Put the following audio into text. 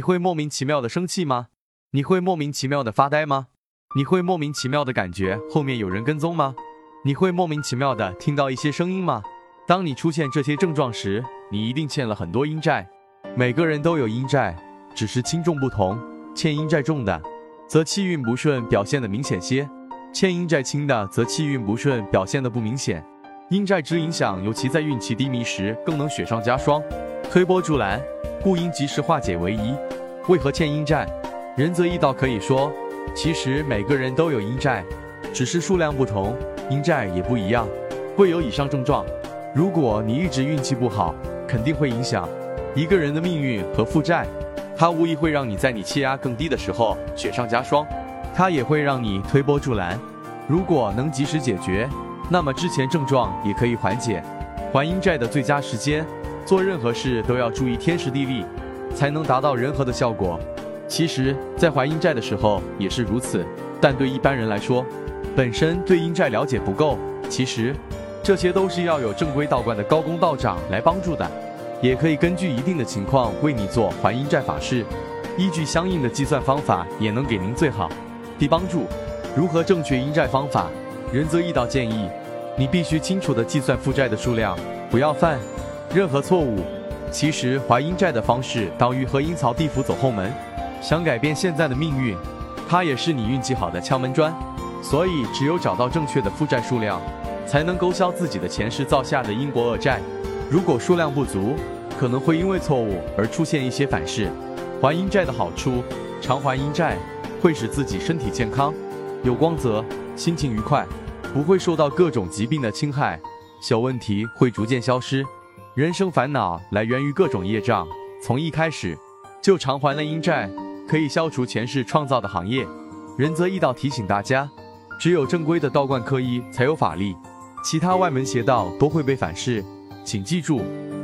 你会莫名其妙的生气吗？你会莫名其妙的发呆吗？你会莫名其妙的感觉后面有人跟踪吗？你会莫名其妙的听到一些声音吗？当你出现这些症状时，你一定欠了很多阴债。每个人都有阴债，只是轻重不同。欠阴债重的，则气运不顺表现的明显些；欠阴债轻的，则气运不顺表现的不明显。阴债之影响，尤其在运气低迷时，更能雪上加霜，推波助澜，故应及时化解为宜。为何欠阴债？仁则易道可以说，其实每个人都有阴债，只是数量不同，阴债也不一样，会有以上症状。如果你一直运气不好，肯定会影响一个人的命运和负债。它无疑会让你在你气压更低的时候雪上加霜，它也会让你推波助澜。如果能及时解决，那么之前症状也可以缓解。还阴债的最佳时间，做任何事都要注意天时地利，才能达到人和的效果。其实，在还阴债的时候也是如此，但对一般人来说，本身对阴债了解不够。其实，这些都是要有正规道观的高公道长来帮助的，也可以根据一定的情况为你做还阴债法事，依据相应的计算方法，也能给您最好的帮助。如何正确阴债方法？仁则易道建议。你必须清楚地计算负债的数量，不要犯任何错误。其实还阴债的方式等于和阴曹地府走后门，想改变现在的命运，它也是你运气好的敲门砖。所以只有找到正确的负债数量，才能勾销自己的前世造下的因果恶债。如果数量不足，可能会因为错误而出现一些反噬。还阴债的好处，常还阴债会使自己身体健康，有光泽，心情愉快。不会受到各种疾病的侵害，小问题会逐渐消失。人生烦恼来源于各种业障，从一开始就偿还了阴债，可以消除前世创造的行业。仁则易道提醒大家，只有正规的道观科医才有法力，其他外门邪道都会被反噬，请记住。